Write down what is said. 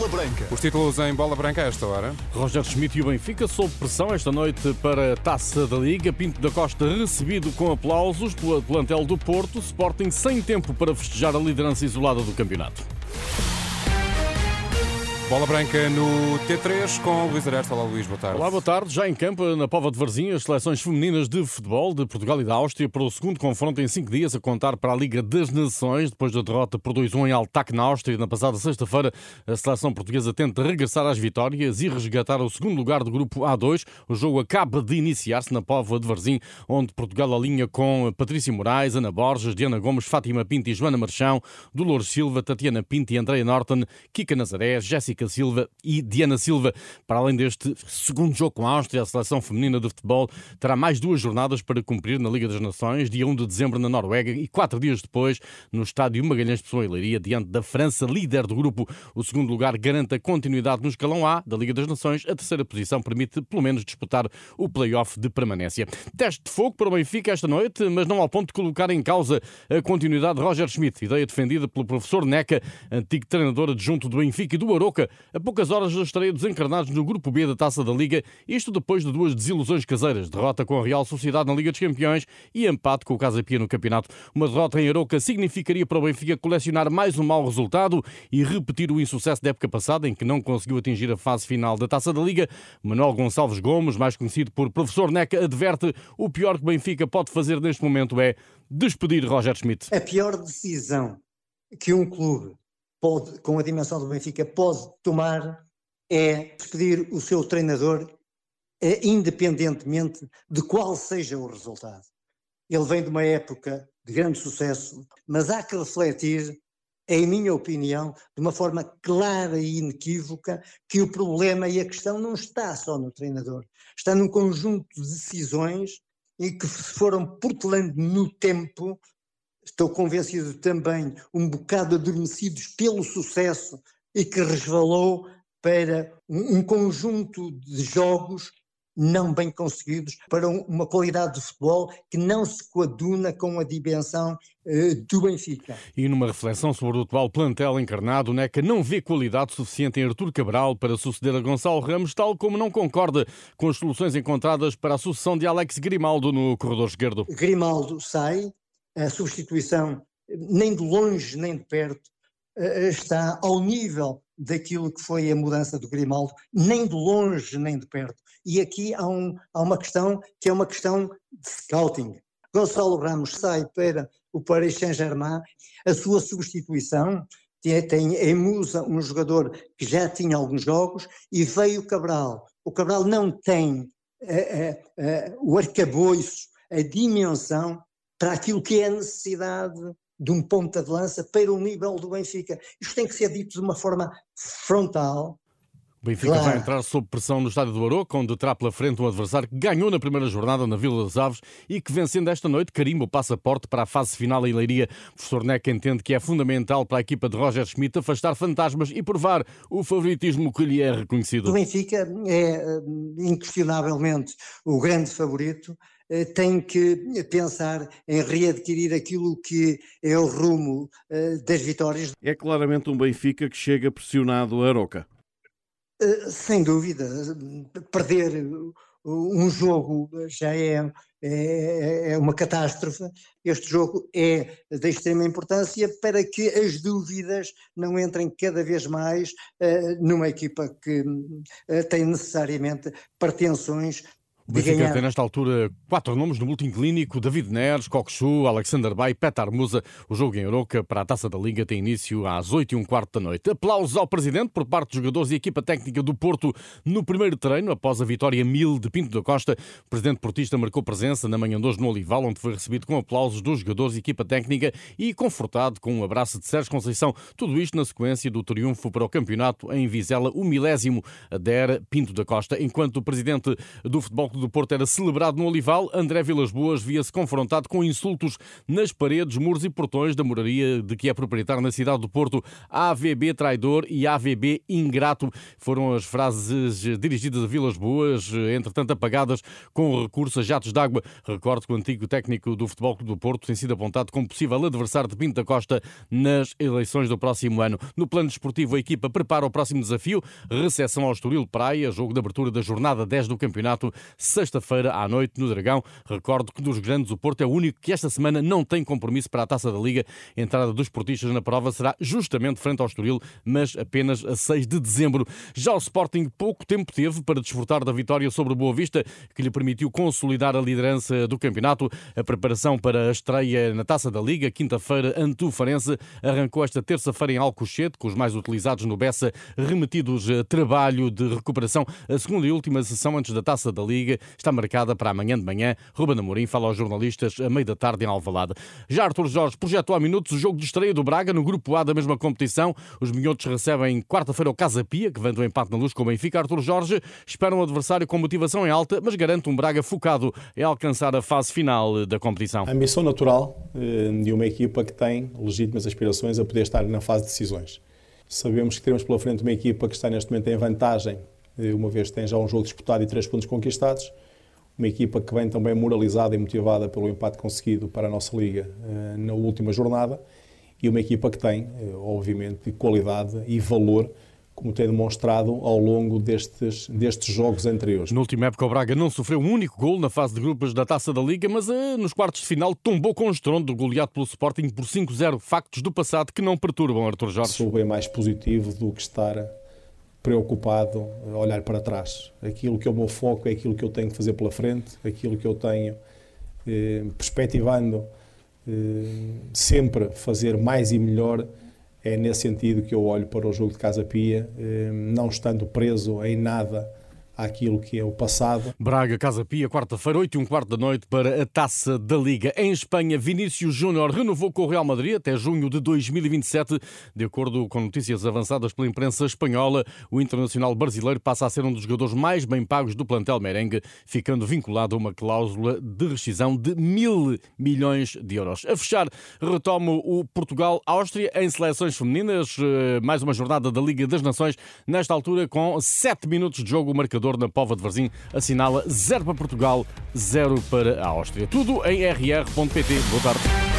Bola Branca. Os títulos em bola branca a esta hora. Roger Schmidt e o Benfica sob pressão esta noite para a Taça da Liga. Pinto da Costa recebido com aplausos pelo plantel do Porto. Sporting sem tempo para festejar a liderança isolada do campeonato. Bola branca no T3 com Luís Aresta. Olá, Luís, boa tarde. Olá, boa tarde. Já em campo, na Pova de Varzim, as seleções femininas de futebol de Portugal e da Áustria para o segundo confronto em cinco dias a contar para a Liga das Nações, depois da derrota por 2-1 em Altac na Áustria na passada sexta-feira. A seleção portuguesa tenta regressar às vitórias e resgatar o segundo lugar do grupo A2. O jogo acaba de iniciar-se na Pova de Varzim, onde Portugal alinha com Patrícia Moraes, Ana Borges, Diana Gomes, Fátima Pinto e Joana Marchão, Dolores Silva, Tatiana Pinto e Andréia Norton, Kika Nazaré, Jéssica Silva e Diana Silva. Para além deste segundo jogo com a Áustria, a seleção feminina de futebol terá mais duas jornadas para cumprir na Liga das Nações, dia 1 de dezembro na Noruega e quatro dias depois no estádio Magalhães Pessoa e Leiria, diante da França, líder do grupo. O segundo lugar garante a continuidade no escalão A da Liga das Nações. A terceira posição permite, pelo menos, disputar o play-off de permanência. Teste de fogo para o Benfica esta noite, mas não ao ponto de colocar em causa a continuidade de Roger Schmidt, ideia defendida pelo professor Neca, antigo treinador adjunto do Benfica e do Aroca, a poucas horas da estreia dos encarnados no Grupo B da Taça da Liga, isto depois de duas desilusões caseiras, derrota com a Real Sociedade na Liga dos Campeões e empate com o Casa Pia no campeonato. Uma derrota em Aroca significaria para o Benfica colecionar mais um mau resultado e repetir o insucesso da época passada, em que não conseguiu atingir a fase final da Taça da Liga. Manuel Gonçalves Gomes, mais conhecido por Professor Neca, adverte o pior que o Benfica pode fazer neste momento é despedir Roger Schmidt. A pior decisão que um clube pode, com a dimensão do Benfica, pode tomar é despedir o seu treinador é, independentemente de qual seja o resultado. Ele vem de uma época de grande sucesso, mas há que refletir, em minha opinião, de uma forma clara e inequívoca, que o problema e a questão não está só no treinador, está num conjunto de decisões e que se foram portelando no tempo estou convencido também, um bocado adormecidos pelo sucesso e que resvalou para um, um conjunto de jogos não bem conseguidos para uma qualidade de futebol que não se coaduna com a dimensão eh, do Benfica. E numa reflexão sobre o atual plantel encarnado, o NECA não vê qualidade suficiente em Artur Cabral para suceder a Gonçalo Ramos, tal como não concorda com as soluções encontradas para a sucessão de Alex Grimaldo no corredor esquerdo. Grimaldo sai, a substituição nem de longe nem de perto eh, está ao nível daquilo que foi a mudança do Grimaldo, nem de longe nem de perto. E aqui há, um, há uma questão que é uma questão de scouting. Gonçalo Ramos sai para o Paris Saint-Germain, a sua substituição tem, tem em Musa um jogador que já tinha alguns jogos e veio o Cabral. O Cabral não tem eh, eh, o arcabouço, a dimensão para aquilo que é a necessidade de um ponta de lança para o nível do Benfica. Isto tem que ser dito de uma forma frontal. O Benfica claro. vai entrar sob pressão no estádio do Aroca, onde terá pela frente um adversário que ganhou na primeira jornada na Vila das Aves e que, vencendo esta noite, carimba o passaporte para a fase final em Leiria. O professor Neck entende que é fundamental para a equipa de Roger Schmidt afastar fantasmas e provar o favoritismo que lhe é reconhecido. O Benfica é, eh, inquestionavelmente, o grande favorito tem que pensar em readquirir aquilo que é o rumo eh, das vitórias. É claramente um Benfica que chega pressionado a Aroca. Eh, sem dúvida, perder um jogo já é, é, é, uma catástrofe. Este jogo é de extrema importância para que as dúvidas não entrem cada vez mais uh, numa equipa que uh, tem necessariamente pretensões o Benfica tem nesta altura quatro nomes no último clínico: David Neres, Coxu, Alexander Bay, Petar Musa. O jogo em Euroca para a Taça da Liga tem início às 8 e um quarto da noite. Aplausos ao Presidente por parte dos jogadores e equipa técnica do Porto no primeiro treino, após a vitória mil de Pinto da Costa. O Presidente Portista marcou presença na manhã de hoje no Olival, onde foi recebido com aplausos dos jogadores e equipa técnica e confortado com um abraço de Sérgio Conceição. Tudo isto na sequência do triunfo para o campeonato em Vizela, o milésimo adere Pinto da Costa, enquanto o Presidente do Futebol do Porto era celebrado no Olival, André Vilas Boas via-se confrontado com insultos nas paredes, muros e portões da moraria de que é proprietário na cidade do Porto. AVB traidor e AVB ingrato foram as frases dirigidas a Vilas Boas, entretanto apagadas com recurso a jatos d'água. Recordo que o antigo técnico do Futebol Clube do Porto tem sido apontado como possível adversário de Pinto da Costa nas eleições do próximo ano. No plano desportivo, a equipa prepara o próximo desafio, recepção ao Estoril Praia, jogo de abertura da jornada 10 do campeonato, sexta-feira à noite no Dragão. Recordo que dos grandes o Porto é o único que esta semana não tem compromisso para a Taça da Liga. A entrada dos portistas na prova será justamente frente ao Estoril, mas apenas a 6 de dezembro. Já o Sporting pouco tempo teve para desfrutar da vitória sobre o Boa Vista, que lhe permitiu consolidar a liderança do campeonato. A preparação para a estreia na Taça da Liga, quinta-feira, ante o Farense, arrancou esta terça-feira em Alcochete, com os mais utilizados no Bessa remetidos a trabalho de recuperação. A segunda e última sessão antes da Taça da Liga está marcada para amanhã de manhã. Ruben Amorim fala aos jornalistas a meio da tarde em Alvalade. Já Arthur Jorge projetou há minutos o jogo de estreia do Braga no grupo A da mesma competição. Os minhotos recebem quarta-feira o Casa Pia, que vem do empate na luz com o Benfica. Arthur Jorge espera um adversário com motivação em alta, mas garante um Braga focado em alcançar a fase final da competição. A missão natural eh, de uma equipa que tem legítimas aspirações a poder estar na fase de decisões. Sabemos que teremos pela frente uma equipa que está neste momento em vantagem, uma vez que tem já um jogo disputado e três pontos conquistados. Uma equipa que vem também moralizada e motivada pelo empate conseguido para a nossa Liga eh, na última jornada. E uma equipa que tem, obviamente, qualidade e valor como tem demonstrado ao longo destes, destes jogos anteriores. Na última época, o Braga não sofreu um único gol na fase de grupos da Taça da Liga, mas nos quartos de final tombou com o estrondo goleado pelo Sporting por 5-0. Factos do passado que não perturbam Arthur Jorge. Sou bem mais positivo do que estar preocupado a olhar para trás. Aquilo que é o meu foco é aquilo que eu tenho que fazer pela frente, aquilo que eu tenho eh, perspectivando eh, sempre fazer mais e melhor é nesse sentido que eu olho para o jogo de Casa Pia, eh, não estando preso em nada àquilo que é o passado. Braga, Casa Pia, quarta-feira, 8 e um quarto da noite para a Taça da Liga. Em Espanha, Vinícius Júnior renovou com o Real Madrid até junho de 2027. De acordo com notícias avançadas pela imprensa espanhola, o internacional brasileiro passa a ser um dos jogadores mais bem pagos do plantel merengue, ficando vinculado a uma cláusula de rescisão de mil milhões de euros. A fechar, retomo o Portugal-Áustria em seleções femininas. Eh, mais uma jornada da Liga das Nações, nesta altura com 7 minutos de jogo, o marcador na Pova de Varzim assinala 0 para Portugal, 0 para a Áustria. Tudo em rr.pt. Boa tarde.